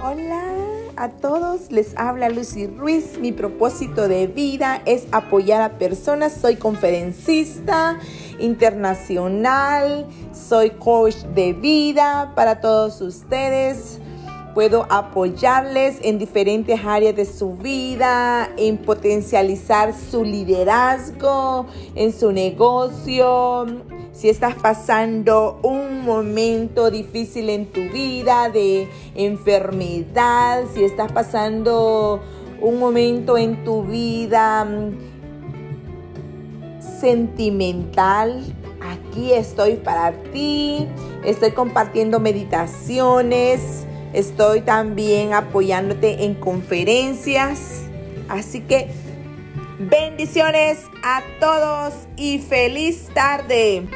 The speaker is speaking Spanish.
Hola a todos, les habla Lucy Ruiz. Mi propósito de vida es apoyar a personas. Soy conferencista internacional, soy coach de vida para todos ustedes. Puedo apoyarles en diferentes áreas de su vida, en potencializar su liderazgo, en su negocio, si estás pasando un momento difícil en tu vida de enfermedad, si estás pasando un momento en tu vida mm, sentimental, aquí estoy para ti. Estoy compartiendo meditaciones, estoy también apoyándote en conferencias. Así que bendiciones a todos y feliz tarde.